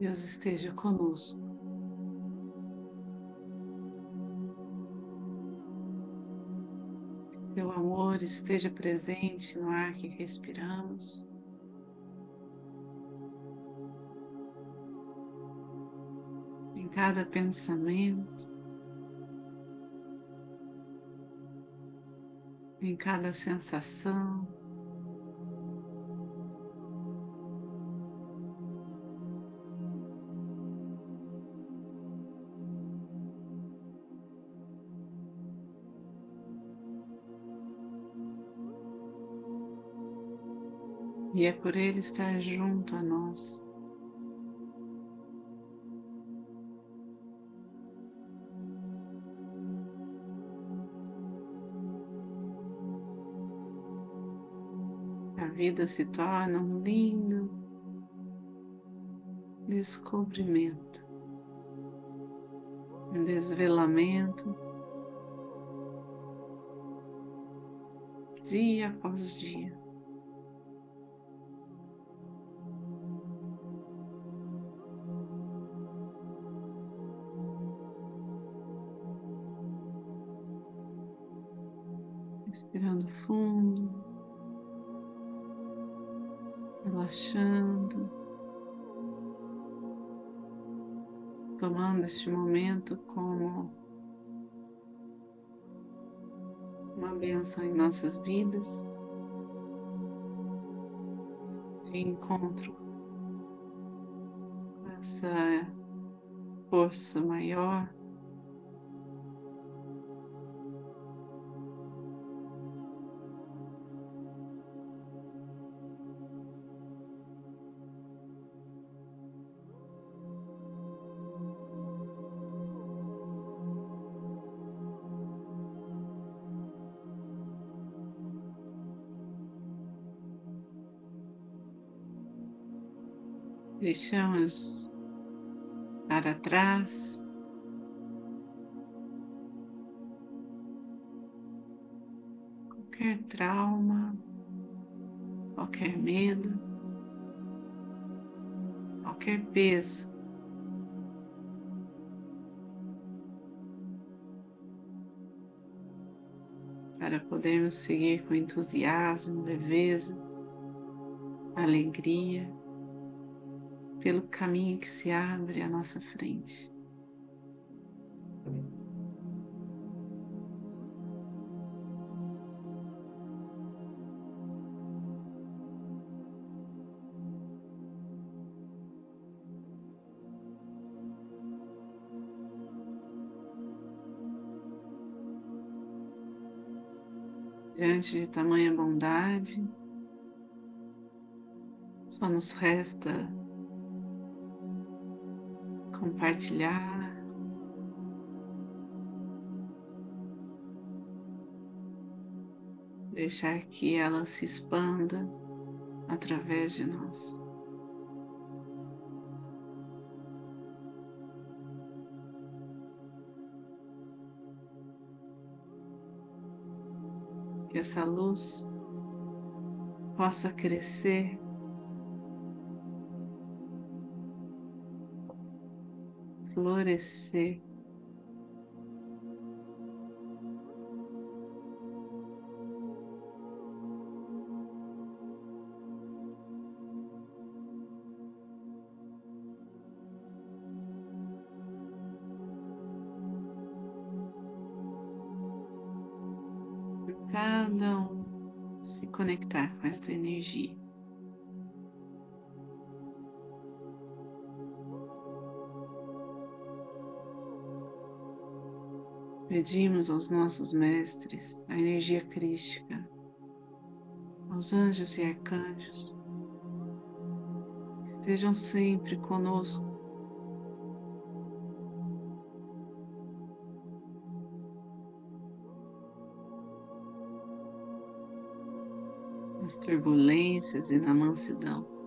Deus esteja conosco. Seu amor esteja presente no ar que respiramos. Em cada pensamento, em cada sensação. E é por Ele estar junto a nós. A vida se torna um lindo descobrimento, um desvelamento dia após dia. Respirando fundo, relaxando, tomando este momento como uma benção em nossas vidas, de encontro com essa força maior Deixamos para trás qualquer trauma, qualquer medo, qualquer peso. Para podermos seguir com entusiasmo, leveza, alegria pelo caminho que se abre à nossa frente. Diante de tamanha bondade, só nos resta compartilhar. Deixar que ela se expanda através de nós. Que essa luz possa crescer florescer. Cada um se conectar com esta energia. Pedimos aos nossos mestres, a energia crística, aos anjos e arcanjos, que estejam sempre conosco. Nas turbulências e na mansidão.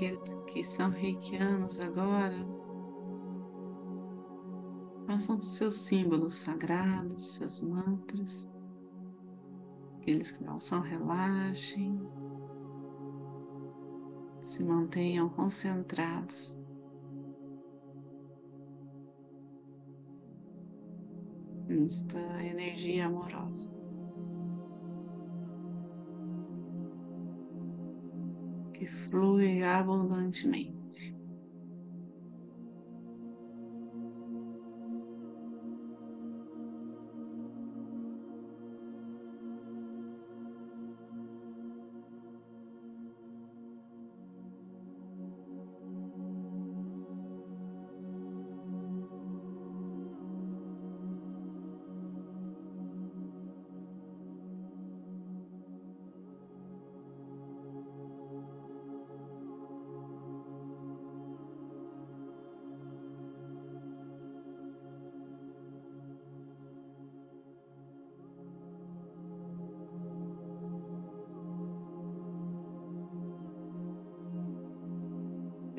Aqueles que são reikianos agora, façam seus símbolos sagrados, seus mantras, Aqueles que não são, relaxem. Se mantenham concentrados. Nesta energia amorosa. Que flui abundantemente.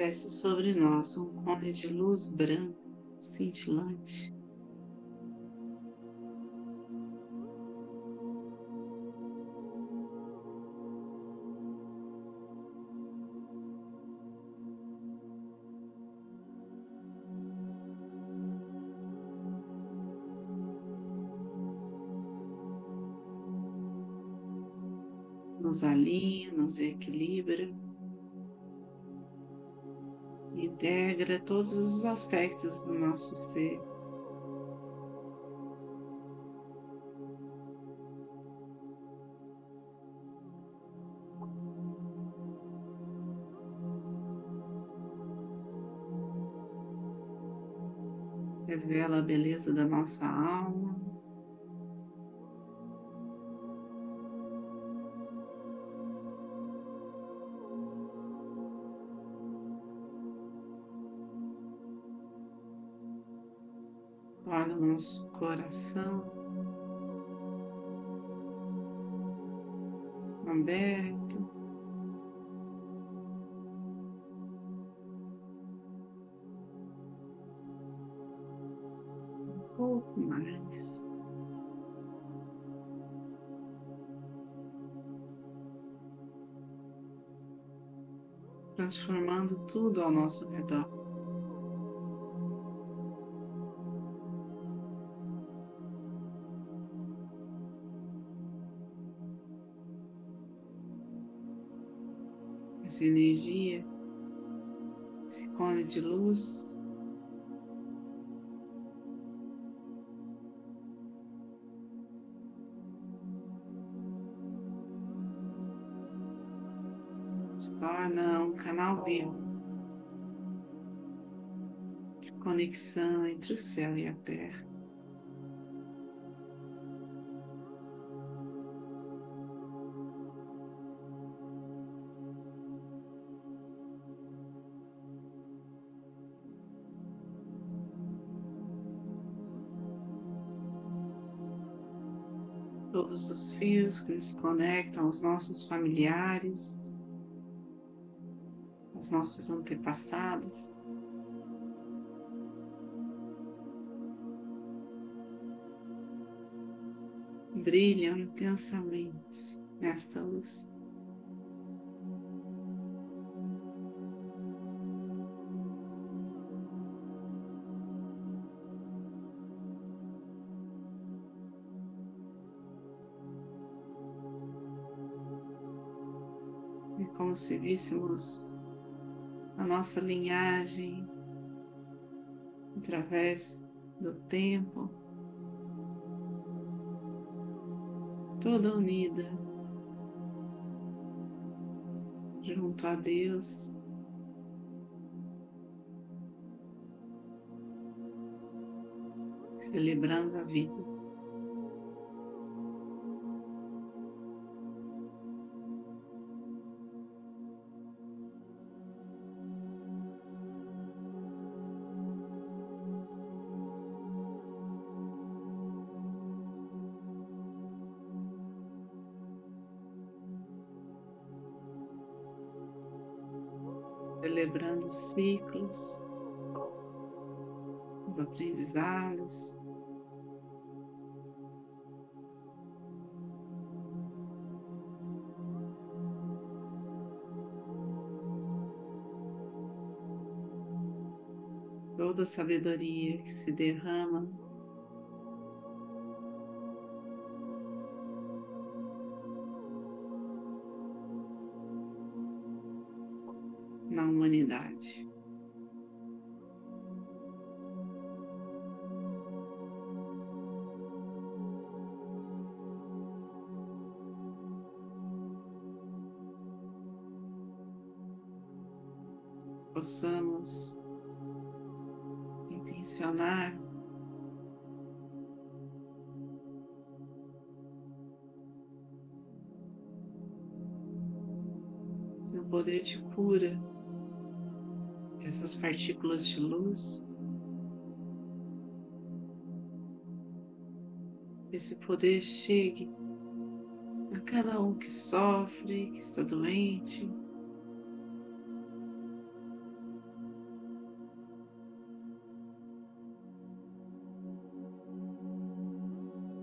Desce sobre nós um cone de luz branca, cintilante. Nos alinha, nos equilibra integra todos os aspectos do nosso ser. Revela a beleza da nossa alma. Nosso coração aberto. Um pouco mais. Transformando tudo ao nosso redor. Essa energia, esse cone de luz. Se torna um canal vivo de conexão entre o céu e a terra. Todos os fios que nos conectam aos nossos familiares, aos nossos antepassados. Brilham intensamente nesta luz. Como se víssemos a nossa linhagem através do tempo, toda unida junto a Deus. Celebrando a vida. celebrando os ciclos, os aprendizados. Toda a sabedoria que se derrama humanidade. Possamos intencionar no poder de cura essas partículas de luz, esse poder chegue a cada um que sofre, que está doente.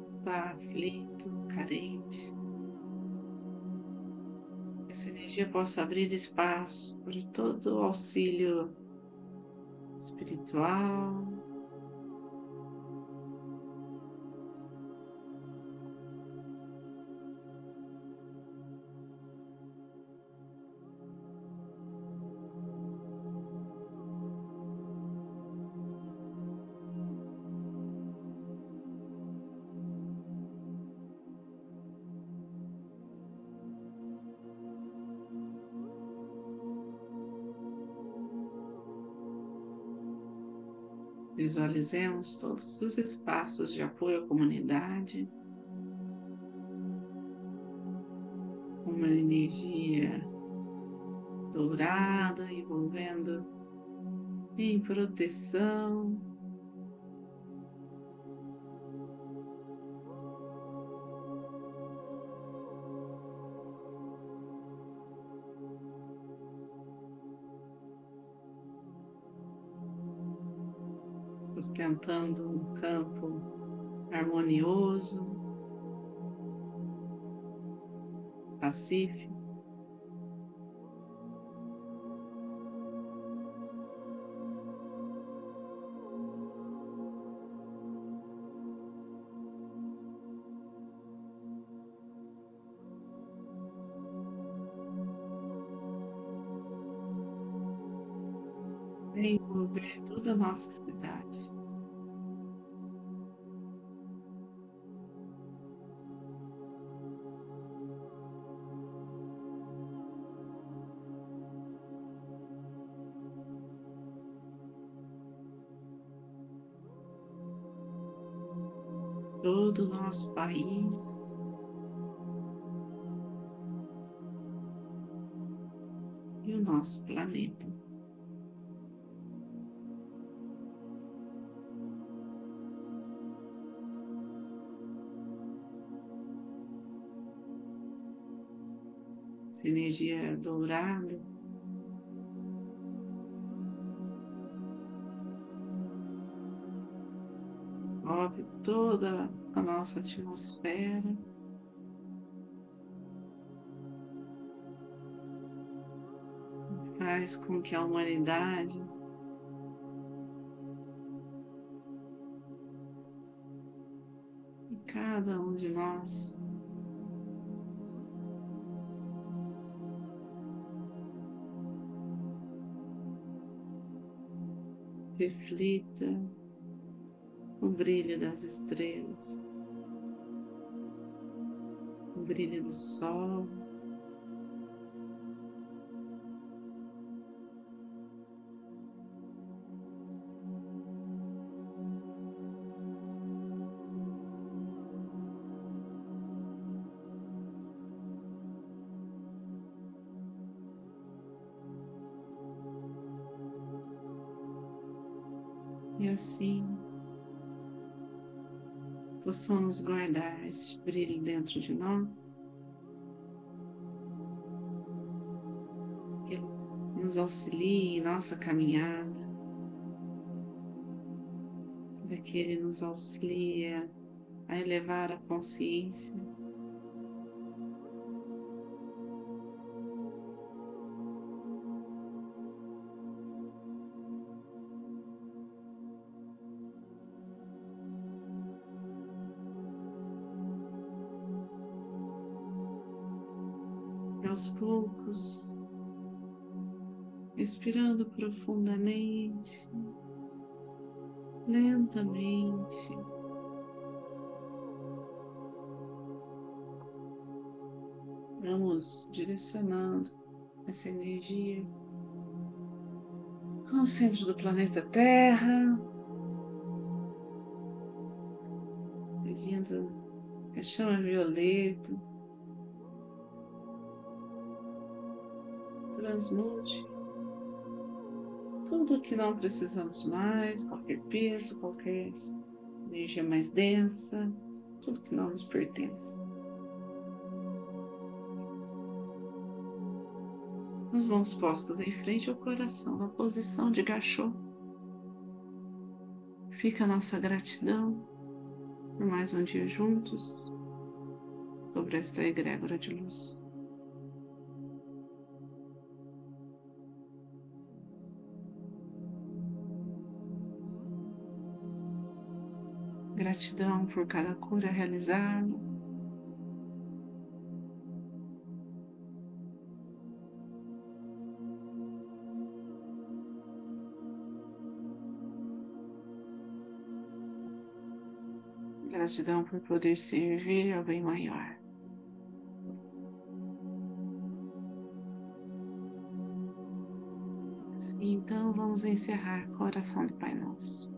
Está aflito, essa energia possa abrir espaço para todo o auxílio espiritual, Visualizemos todos os espaços de apoio à comunidade, uma energia dourada envolvendo em proteção, sustentando um campo harmonioso, pacífico. envolver toda a nossa cidade. Todo o nosso país. E o nosso planeta. essa energia dourada. Move toda a nossa atmosfera. Faz com que a humanidade e cada um de nós reflita o brilho das estrelas, o brilho do sol. e assim possamos guardar esse brilho dentro de nós, que nos auxilie em nossa caminhada, para que Ele nos auxilie a elevar a consciência aos poucos, respirando profundamente, lentamente. Vamos direcionando essa energia ao centro do planeta Terra, pedindo a chama violeta transmute tudo que não precisamos mais, qualquer peso, qualquer energia mais densa, tudo que não nos pertence. As mãos postas em frente ao coração, na posição de gachô. Fica a nossa gratidão por mais um dia juntos sobre esta egrégora de luz. Gratidão por cada cura realizada. Gratidão por poder servir ao bem maior. Então vamos encerrar com a oração do Pai Nosso.